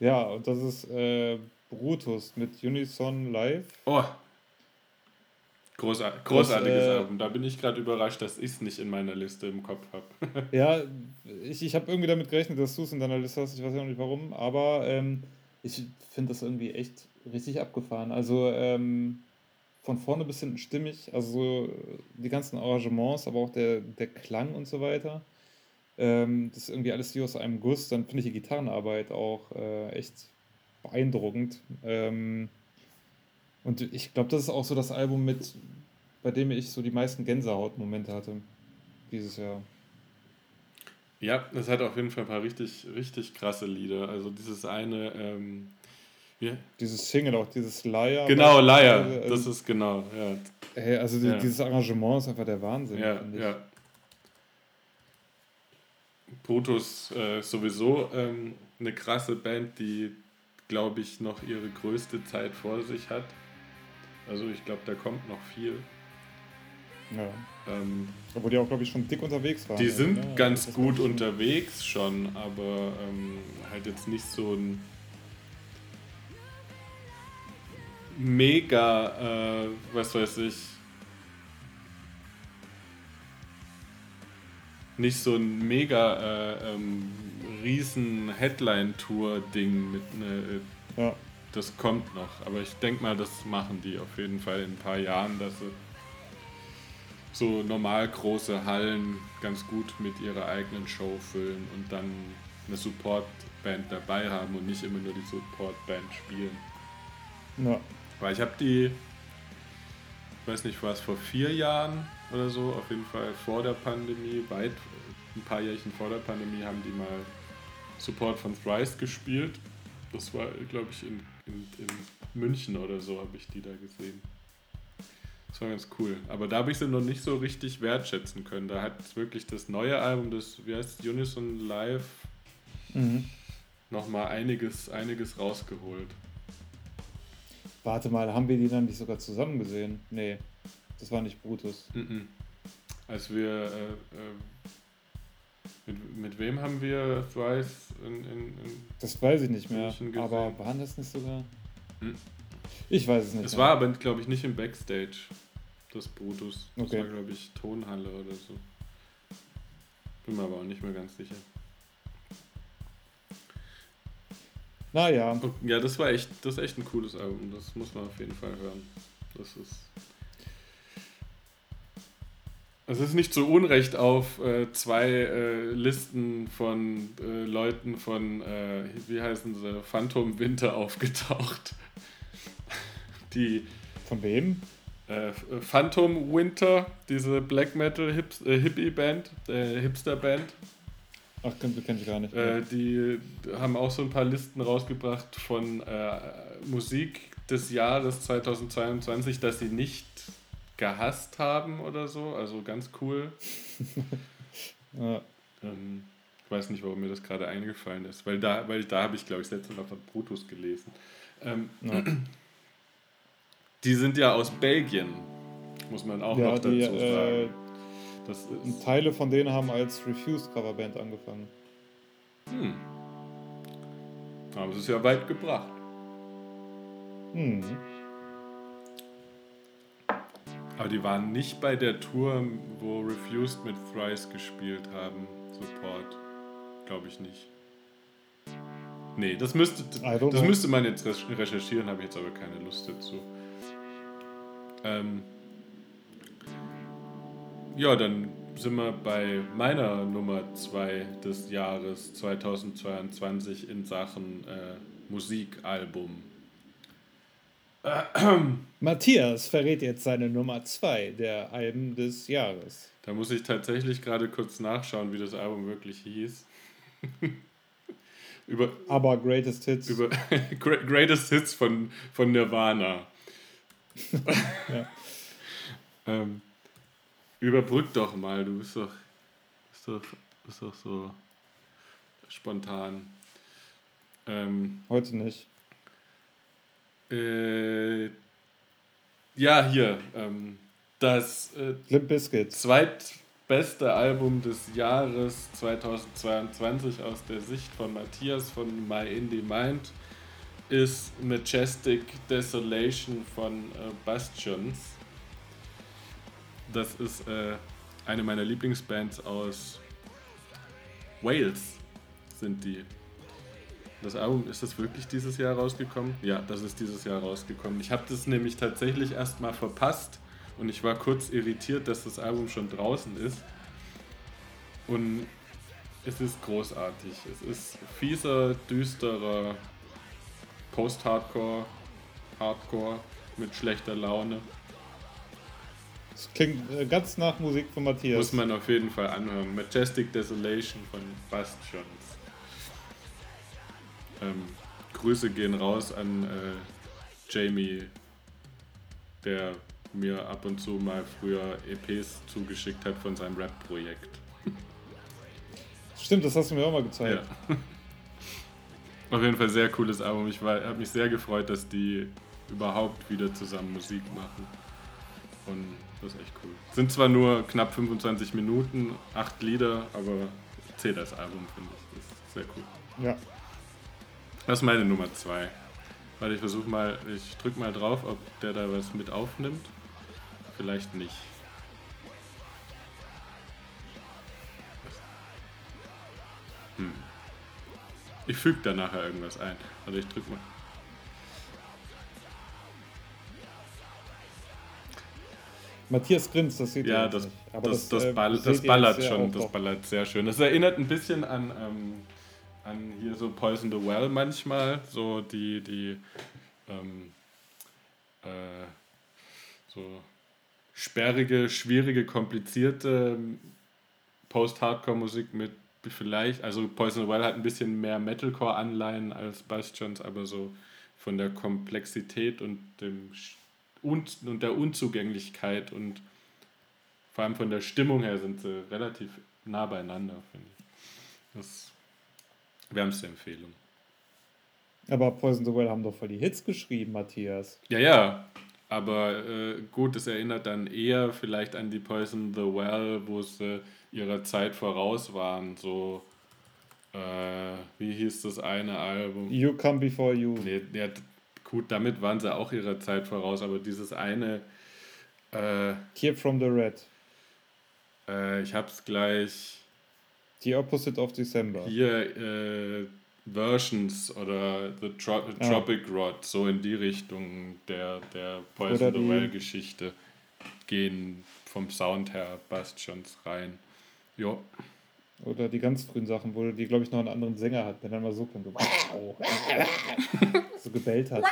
Ja, und das ist äh, Brutus mit Unison Live. Oh. Großart großartiges das, äh, Album. Da bin ich gerade überrascht, dass ich es nicht in meiner Liste im Kopf habe. [LAUGHS] ja, ich, ich habe irgendwie damit gerechnet, dass du es in deiner Liste hast. Ich weiß ja noch nicht warum, aber ähm, ich finde das irgendwie echt richtig abgefahren. Also ähm, von vorne bis hinten stimmig. Also die ganzen Arrangements, aber auch der, der Klang und so weiter. Ähm, das ist irgendwie alles wie aus einem Guss. Dann finde ich die Gitarrenarbeit auch äh, echt beeindruckend. Ähm, und ich glaube, das ist auch so das Album mit, bei dem ich so die meisten Gänsehautmomente hatte dieses Jahr. Ja, es hat auf jeden Fall ein paar richtig, richtig krasse Lieder. Also dieses eine, ähm, ja. Dieses Single auch, dieses Liar. Genau, Liar, also, das ist genau, ja. Hey, also ja. dieses Arrangement ist einfach der Wahnsinn. Ja, ja. Brutus äh, sowieso ähm, eine krasse Band, die glaube ich, noch ihre größte Zeit vor sich hat. Also ich glaube, da kommt noch viel. Ja. Ähm, Obwohl die auch, glaube ich, schon dick unterwegs waren. Die sind ja, ganz gut unterwegs schon, aber ähm, halt jetzt nicht so ein mega, äh, was weiß ich, nicht so ein mega äh, ähm, riesen Headline-Tour-Ding mit ne, ja. Das kommt noch, aber ich denke mal, das machen die auf jeden Fall in ein paar Jahren, dass sie so normal große Hallen ganz gut mit ihrer eigenen Show füllen und dann eine Support-Band dabei haben und nicht immer nur die Support-Band spielen. Ja. Weil ich habe die, ich weiß nicht, was vor vier Jahren oder so, auf jeden Fall vor der Pandemie, weit ein paar Jährchen vor der Pandemie, haben die mal Support von Thrice gespielt. Das war, glaube ich, in, in, in München oder so habe ich die da gesehen. Das war ganz cool. Aber da habe ich sie noch nicht so richtig wertschätzen können. Da hat wirklich das neue Album, das, wie heißt es, Unison Live, mhm. nochmal einiges, einiges rausgeholt. Warte mal, haben wir die dann nicht sogar zusammen gesehen? Nee, das war nicht Brutus. Mhm. Als wir äh, äh, mit, mit wem haben wir Thrice in, in, in Das weiß ich nicht mehr. Aber waren das nicht sogar? Hm. Ich weiß es nicht. Es mehr. war aber, glaube ich, nicht im Backstage, das Brutus. Das okay. war, glaube ich, Tonhalle oder so. Bin mir aber auch nicht mehr ganz sicher. Naja. Ja, das war echt, das ist echt ein cooles Album. Das muss man auf jeden Fall hören. Das ist es ist nicht zu Unrecht auf äh, zwei äh, Listen von äh, Leuten von, äh, wie heißen sie, Phantom Winter aufgetaucht. [LAUGHS] Die. Von wem? Äh, Phantom Winter, diese Black Metal Hips, äh, Hippie Band, Hipster Band. Ach, kenne kenn ich gar nicht. die haben auch so ein paar Listen rausgebracht von Musik, des Jahres 2022, dass sie nicht gehasst haben oder so. Also ganz cool. [LAUGHS] ja. ähm, ich weiß nicht, warum mir das gerade eingefallen ist, weil da, weil da habe ich, glaube ich, letztens noch von Brutus gelesen. Ähm, ja. Die sind ja aus Belgien, muss man auch ja, noch dazu die, sagen. Äh, das ist Teile von denen haben als Refused Coverband angefangen. Hm. Aber es ist ja weit gebracht. Hm. Aber die waren nicht bei der Tour, wo Refused mit Thrice gespielt haben. Support. Glaube ich nicht. Nee, das müsste, das müsste man jetzt recherchieren, habe ich jetzt aber keine Lust dazu. Ähm ja, dann sind wir bei meiner Nummer 2 des Jahres 2022 in Sachen äh, Musikalbum. [CLEARS THROAT] Matthias verrät jetzt seine Nummer 2 der Alben des Jahres. Da muss ich tatsächlich gerade kurz nachschauen, wie das Album wirklich hieß. [LAUGHS] über, Aber Greatest Hits. Über [LAUGHS] Greatest Hits von, von Nirvana. [LAUGHS] ja. ähm, überbrück doch mal, du bist doch, bist doch, bist doch so spontan. Ähm, Heute nicht. Äh, ja, hier. Ähm, das äh, Limp Bizkit. zweitbeste Album des Jahres 2022 aus der Sicht von Matthias von My Indie Mind ist Majestic Desolation von äh, Bastions. Das ist äh, eine meiner Lieblingsbands aus Wales, sind die. Das Album, ist das wirklich dieses Jahr rausgekommen? Ja, das ist dieses Jahr rausgekommen. Ich habe das nämlich tatsächlich erst mal verpasst und ich war kurz irritiert, dass das Album schon draußen ist. Und es ist großartig. Es ist fieser, düsterer Post-Hardcore, Hardcore mit schlechter Laune. Das klingt äh, ganz nach Musik von Matthias. Muss man auf jeden Fall anhören. Majestic Desolation von Bastions. Ähm, Grüße gehen raus an äh, Jamie, der mir ab und zu mal früher EPs zugeschickt hat von seinem Rap-Projekt. [LAUGHS] Stimmt, das hast du mir auch mal gezeigt. Ja. Auf jeden Fall sehr cooles Album. Ich habe mich sehr gefreut, dass die überhaupt wieder zusammen Musik machen. Und das ist echt cool. Sind zwar nur knapp 25 Minuten, acht Lieder, aber zählt das Album, finde ich. Das ist sehr cool. Ja. Das ist meine Nummer zwei. Warte, ich versuche mal, ich drücke mal drauf, ob der da was mit aufnimmt. Vielleicht nicht. Hm. Ich füge da nachher irgendwas ein. Also ich drück mal. Matthias grinst, das sieht ja, das, nicht. Aber das, das, das, äh, ball, das ballert schon, das ballert sehr schön. Das erinnert ein bisschen an, ähm, an hier so Poison the Well manchmal, so die, die ähm, äh, so sperrige, schwierige, komplizierte ähm, Post-Hardcore-Musik mit vielleicht, also Poison the Well hat ein bisschen mehr Metalcore-Anleihen als Bastions, aber so von der Komplexität und dem und, und der Unzugänglichkeit und vor allem von der Stimmung her sind sie relativ nah beieinander, finde ich. Das wärmste Empfehlung. Aber Poison the Well haben doch voll die Hits geschrieben, Matthias. Ja, ja. Aber äh, gut, das erinnert dann eher vielleicht an die Poison the Well, wo sie ihrer Zeit voraus waren. So, äh, wie hieß das eine Album? You Come Before You. Nee, ja, gut, damit waren sie auch ihrer Zeit voraus, aber dieses eine. Äh, Here from the Red. Äh, ich hab's gleich. The Opposite of December. Hier, äh, Versions oder The Tro ah. Tropic. Rod, so in die Richtung der, der Poison the Well Geschichte gehen vom Sound her Bastions rein. Jo. Oder die ganz frühen Sachen, wo die, glaube ich, noch einen anderen Sänger hat, der dann mal so kommt. [LAUGHS] so gebellt hat.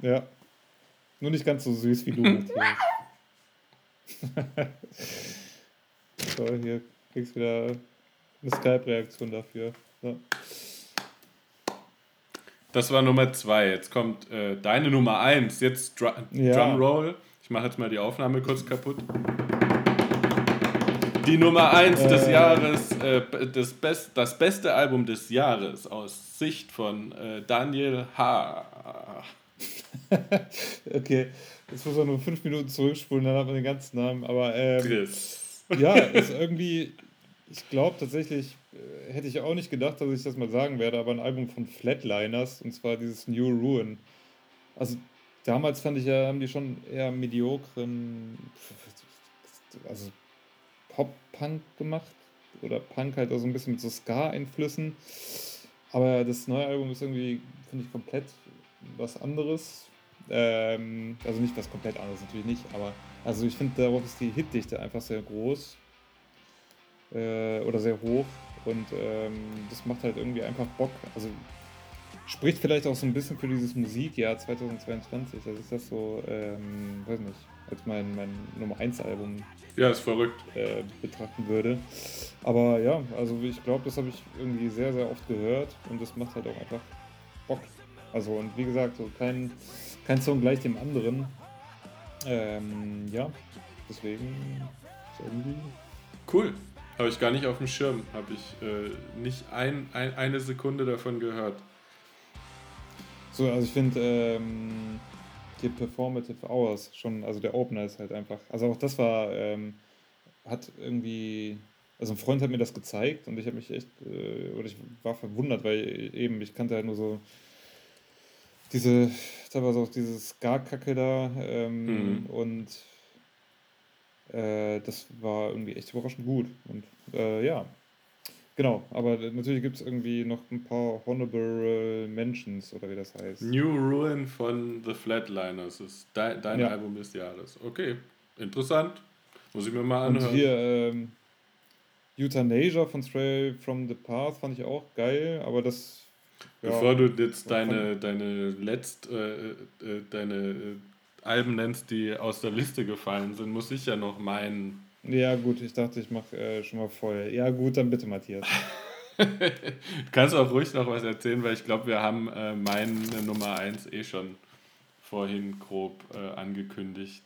Ja. Nur nicht ganz so süß wie du, [LAUGHS] Matthias. [LAUGHS] so, hier kriegst du wieder eine Skype-Reaktion dafür. Ja. Das war Nummer zwei. Jetzt kommt äh, deine Nummer eins. Jetzt Dr ja. Drumroll. Ich mache jetzt mal die Aufnahme kurz kaputt. Die Nummer 1 äh. des Jahres, äh, das, Best, das beste Album des Jahres aus Sicht von äh, Daniel H. [LAUGHS] okay, jetzt muss man nur fünf Minuten zurückspulen, dann hat man den ganzen Namen. Aber ähm, ja, [LAUGHS] ist irgendwie, ich glaube tatsächlich, äh, hätte ich auch nicht gedacht, dass ich das mal sagen werde, aber ein Album von Flatliners und zwar dieses New Ruin. Also damals fand ich ja, haben die schon eher mediokren, also Pop-Punk gemacht. Oder Punk halt also ein bisschen mit so Ska-Einflüssen. Aber das neue Album ist irgendwie, finde ich, komplett was anderes. Ähm, also nicht was komplett anderes, natürlich nicht, aber also ich finde, darauf ist die Hitdichte einfach sehr groß äh, oder sehr hoch und ähm, das macht halt irgendwie einfach Bock. Also spricht vielleicht auch so ein bisschen für dieses Musikjahr 2022, dass ich das so, ähm, weiß nicht, als mein, mein Nummer 1 Album ja, ist verrückt. Äh, betrachten würde. Aber ja, also ich glaube, das habe ich irgendwie sehr, sehr oft gehört und das macht halt auch einfach Bock. Also und wie gesagt, so kein, kein Song gleich dem anderen. Ähm, ja, deswegen irgendwie. Cool. Habe ich gar nicht auf dem Schirm. Habe ich äh, nicht ein, ein, eine Sekunde davon gehört. So, also ich finde, ähm, die Performative Hours schon, also der Opener ist halt einfach, also auch das war, ähm, hat irgendwie, also ein Freund hat mir das gezeigt und ich habe mich echt, äh, oder ich war verwundert, weil eben, ich kannte halt nur so diese, teilweise auch dieses Gar-Kacke da ähm, mhm. und äh, das war irgendwie echt überraschend gut und äh, ja, Genau, aber natürlich gibt es irgendwie noch ein paar Honorable Mentions oder wie das heißt. New Ruin von The Flatliners ist dein, dein ja. Album des Jahres. Okay, interessant. Muss ich mir mal anhören. Und hier ähm, Euthanasia von Stray from the Path fand ich auch geil, aber das. Bevor ja, du jetzt deine, deine letzt äh, äh, deine äh, Alben nennst, die aus der Liste gefallen sind, muss ich ja noch meinen ja, gut, ich dachte, ich mache äh, schon mal voll. Ja, gut, dann bitte, Matthias. [LAUGHS] du kannst auch ruhig noch was erzählen, weil ich glaube, wir haben äh, meine Nummer 1 eh schon vorhin grob äh, angekündigt.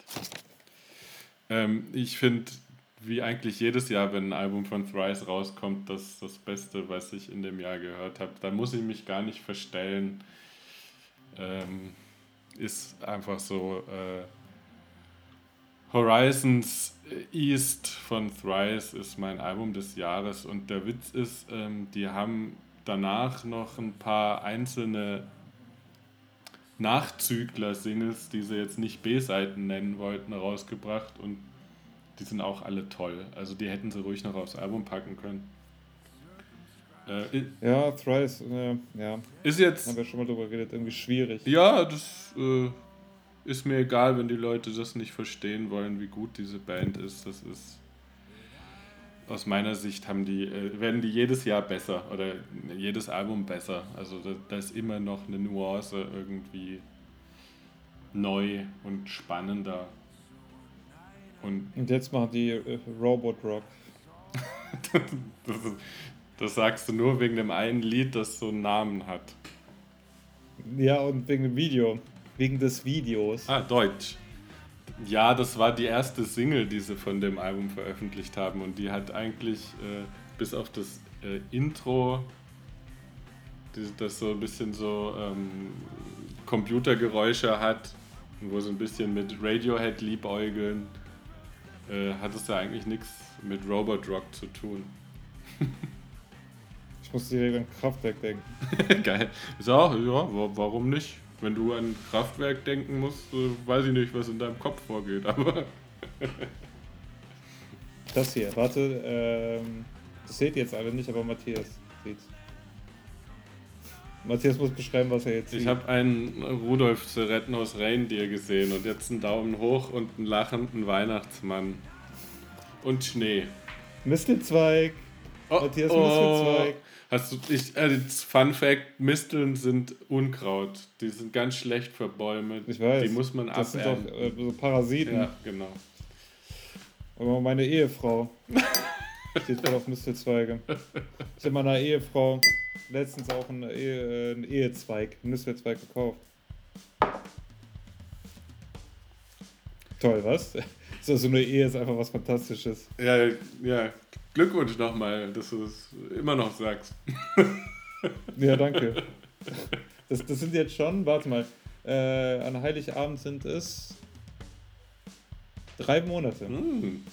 Ähm, ich finde, wie eigentlich jedes Jahr, wenn ein Album von Thrice rauskommt, das das Beste, was ich in dem Jahr gehört habe. Da muss ich mich gar nicht verstellen. Ähm, ist einfach so. Äh, Horizons East von Thrice ist mein Album des Jahres und der Witz ist, ähm, die haben danach noch ein paar einzelne Nachzügler-Singles, die sie jetzt nicht B-Seiten nennen wollten, rausgebracht und die sind auch alle toll. Also die hätten sie ruhig noch aufs Album packen können. Äh, ja, Thrice, äh, ja. Ist jetzt. Haben wir schon mal drüber geredet, irgendwie schwierig. Ja, das äh, ist mir egal, wenn die Leute das nicht verstehen wollen, wie gut diese Band ist. Das ist aus meiner Sicht haben die, äh, werden die jedes Jahr besser oder jedes Album besser. Also da, da ist immer noch eine Nuance irgendwie neu und spannender. Und, und jetzt machen die äh, Robot Rock. [LAUGHS] das, das sagst du nur wegen dem einen Lied, das so einen Namen hat. Ja, und wegen dem Video. Wegen des Videos. Ah, Deutsch. Ja, das war die erste Single, die sie von dem Album veröffentlicht haben. Und die hat eigentlich äh, bis auf das äh, Intro, das so ein bisschen so ähm, Computergeräusche hat, wo so ein bisschen mit Radiohead liebäugeln, äh, hat es ja eigentlich nichts mit Robot Rock zu tun. ich muss direkt an Kraftwerk denken. [LAUGHS] Geil. So, ja, warum nicht? Wenn du an Kraftwerk denken musst, weiß ich nicht, was in deinem Kopf vorgeht, aber. [LAUGHS] das hier, warte, ähm, das seht ihr jetzt alle nicht, aber Matthias sieht's. Matthias muss beschreiben, was er jetzt sieht. Ich habe einen Rudolf Seretnos Reindeer gesehen und jetzt einen Daumen hoch und einen lachenden Weihnachtsmann. Und Schnee. Mistelzweig. Oh, Matthias oh. Mistelzweig. Hast du, ich, äh, Fun Fact: Misteln sind Unkraut. Die sind ganz schlecht für Bäume. Ich weiß. Die muss man das abernten. Das sind doch äh, so Parasiten. Ja, genau. Aber meine Ehefrau [LAUGHS] steht gerade auf Mistelzweige. Ich habe meiner Ehefrau letztens auch einen, Ehe, einen Ehezweig, einen Nüsswerzweig gekauft. Toll, was? [LAUGHS] So, so eine Ehe ist einfach was Fantastisches. Ja, ja. Glückwunsch nochmal, dass du es immer noch sagst. Ja, danke. Das, das sind jetzt schon, warte mal, äh, an Heiligabend sind es drei Monate. Hm.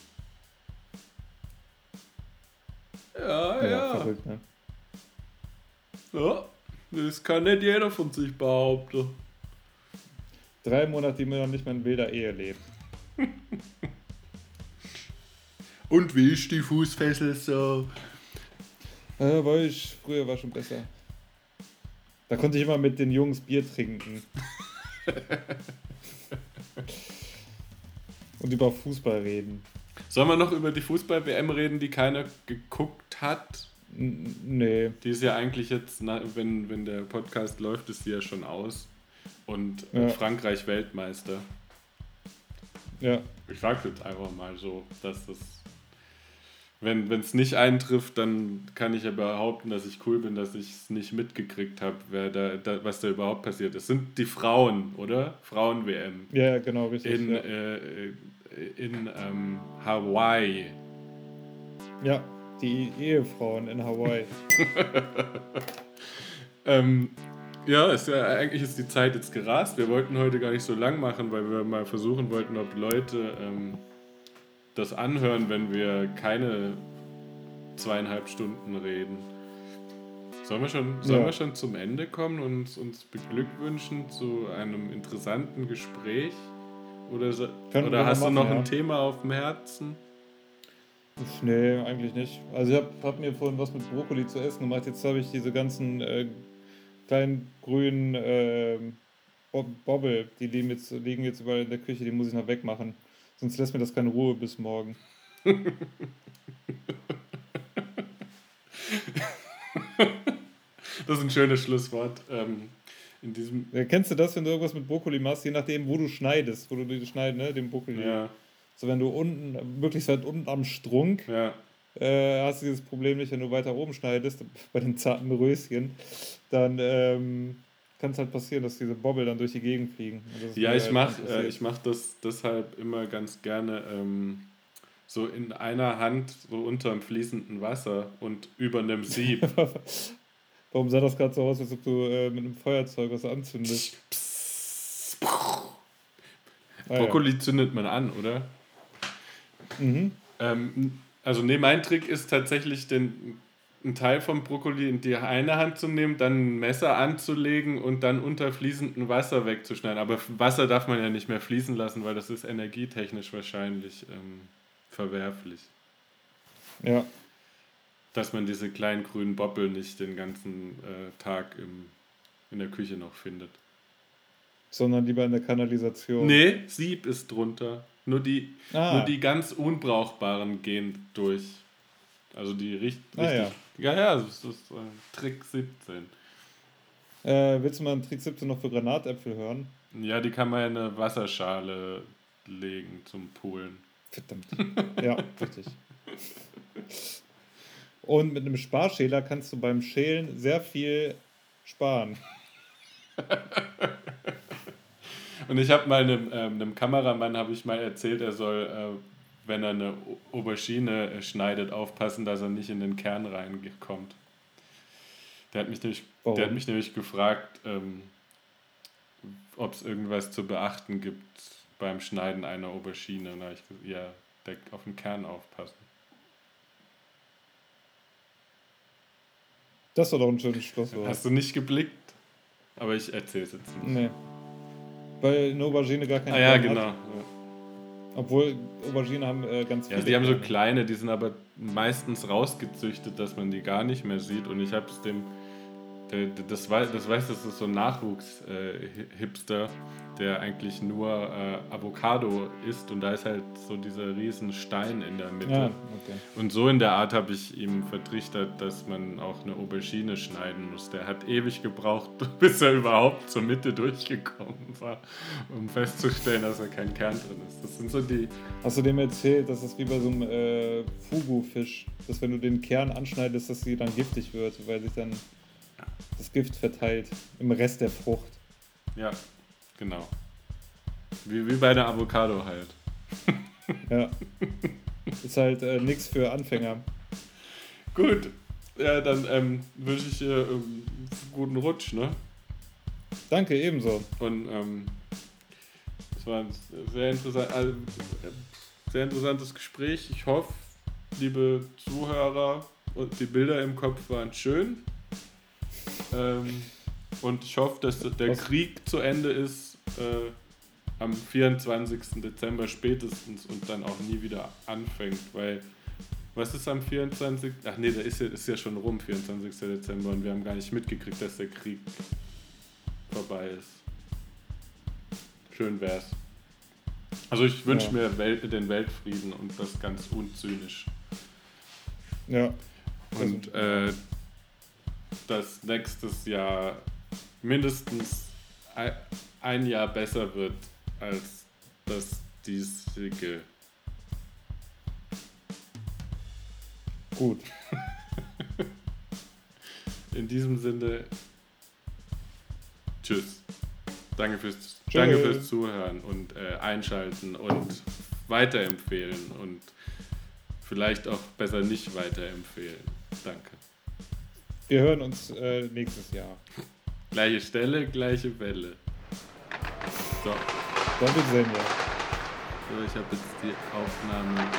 Ja, ja. Ja, verrückt, ne? Ja, das kann nicht jeder von sich behaupten. Drei Monate, die man noch nicht mal in wilder Ehe lebt. [LAUGHS] Und wie ist die Fußfessel so? Äh, weil ich, früher war schon besser. Da konnte ich immer mit den Jungs Bier trinken. [LAUGHS] Und über Fußball reden. Sollen wir noch über die Fußball-WM reden, die keiner geguckt hat? N nee. Die ist ja eigentlich jetzt, wenn, wenn der Podcast läuft, ist die ja schon aus. Und Ja. Frankreich Weltmeister. Ja. Ich sag jetzt einfach mal so, dass das. Wenn es nicht eintrifft, dann kann ich ja behaupten, dass ich cool bin, dass ich es nicht mitgekriegt habe, da, da, was da überhaupt passiert ist. Sind die Frauen, oder? Frauen-WM. Ja, ja, genau, richtig. In, ja. äh, in ähm, Hawaii. ja, die Ehefrauen in Hawaii. [LAUGHS] Ähm, ja, ist ja, eigentlich ist die Zeit jetzt gerast. Wir wollten heute gar nicht so lang machen, weil wir mal versuchen wollten, ob Leute ähm, das anhören, wenn wir keine zweieinhalb Stunden reden. Sollen wir schon, sollen Ja. wir schon zum Ende kommen und uns beglückwünschen zu einem interessanten Gespräch? Oder, oder hast mal du noch machen, ein ja. Thema auf dem Herzen? Nee, eigentlich nicht. Also ich habe hab mir vorhin was mit Brokkoli zu essen gemacht. Jetzt habe ich diese ganzen äh, kleinen grünen äh, Bo Bobbel, die liegen jetzt, liegen jetzt überall in der Küche, die muss ich noch wegmachen. Sonst lässt mir das keine Ruhe bis morgen. Das ist ein schönes Schlusswort. Ähm, in diesem, Ja, kennst du das, wenn du irgendwas mit Brokkoli machst, je nachdem, wo du schneidest, wo du die schneidest, ne, den Brokkoli. ja, So, wenn du unten, möglichst weit unten am Strunk, ja. äh, hast du dieses Problem nicht, wenn du weiter oben schneidest, bei den zarten Röschen, dann ähm, kann es halt passieren, dass diese Bobbel dann durch die Gegend fliegen. Ja, ich halt mache äh, ich mach das deshalb immer ganz gerne ähm, so in einer Hand, so unter dem fließenden Wasser und über einem Sieb. [LAUGHS] Warum sah das gerade so aus, als ob du äh, mit einem Feuerzeug was anzündest? Ah, ja. Brokkoli zündet man an, oder? Mhm. Ähm, also, nee, mein Trick ist tatsächlich, den, einen Teil vom Brokkoli in die eine Hand zu nehmen, dann ein Messer anzulegen und dann unter fließendem Wasser wegzuschneiden. Aber Wasser darf man ja nicht mehr fließen lassen, weil das ist energietechnisch wahrscheinlich ähm, verwerflich. Ja, dass man diese kleinen grünen Boppel nicht den ganzen äh, Tag im, in der Küche noch findet. sondern lieber in der Kanalisation. Nee, Sieb ist drunter. Nur die, Ah. nur die ganz unbrauchbaren gehen durch. Also die richt, Ah, richtig. Ja, ja, das ist äh, Trick 17. Äh, willst du mal einen Trick 17 noch für Granatäpfel hören? Ja, die kann man in eine Wasserschale legen zum Poolen. Verdammt. [LAUGHS] ja, richtig. Und mit einem Sparschäler kannst du beim Schälen sehr viel sparen. [LAUGHS] Und ich habe mal einem, ähm, einem Kameramann habe ich mal erzählt, er soll, äh, wenn er eine Aubergine äh, schneidet, aufpassen, dass er nicht in den Kern reinkommt. Der hat mich nämlich, Warum? der hat mich nämlich gefragt, ähm, ob es irgendwas zu beachten gibt beim Schneiden einer Aubergine. Und da habe ich gesagt, ja, der, auf den Kern aufpassen. Das war doch ein schönes Schlusswort. Hast du nicht geblickt? Aber ich erzähle es jetzt nicht. Nee. Weil eine Aubergine gar keinen Ah ja, Kern genau. Hat. Ja. Obwohl Aubergine haben äh, ganz Ja, viele. die haben so kleine, die sind aber meistens rausgezüchtet, dass man die gar nicht mehr sieht. Und ich habe es dem, das weiß, das weiß, das ist so ein Nachwuchs-Hipster, der eigentlich nur äh, Avocado isst und da ist halt so dieser riesen Stein in der Mitte. Ja, okay. Und so in der Art habe ich ihm vertrichtert, dass man auch eine Aubergine schneiden muss. Der hat ewig gebraucht, [LAUGHS] bis er überhaupt zur Mitte durchgekommen war, um festzustellen, dass da kein Kern drin ist. Das sind so die, Hast du dem erzählt, dass das wie bei so einem äh, Fugu-Fisch, dass wenn du den Kern anschneidest, dass sie dann giftig wird, weil sich dann Gift verteilt im Rest der Frucht. Ja, genau. Wie, wie bei der Avocado halt. Ja. Ist halt äh, nichts für Anfänger. Gut. Ja, dann ähm, wünsche ich dir ähm, einen guten Rutsch, ne? Danke, ebenso. Und ähm, es war ein sehr, interessant, also, sehr interessantes Gespräch. Ich hoffe, liebe Zuhörer, die Bilder im Kopf waren schön. Ähm, und ich hoffe, dass der? Krieg zu Ende ist äh, am 24. Dezember spätestens und dann auch nie wieder anfängt, weil was ist am 24. Ach nee, da ist ja, ist ja schon rum, 24. Dezember und wir haben gar nicht mitgekriegt, dass der Krieg vorbei ist. Schön wär's. Also ich wünsche Ja. mir Welt, den Weltfrieden und das ganz unzynisch. Ja. Und äh, dass nächstes Jahr mindestens ein, Jahr besser wird als das diesige. Gut. [LAUGHS] In diesem Sinne, tschüss. Danke fürs, Tschüss. danke fürs Zuhören und äh, Einschalten und weiterempfehlen und vielleicht auch besser nicht weiterempfehlen. Danke. Wir hören uns äh, nächstes Jahr. Gleiche Stelle, gleiche Welle. So, Damit sehen wir. so ich habe jetzt die Aufnahme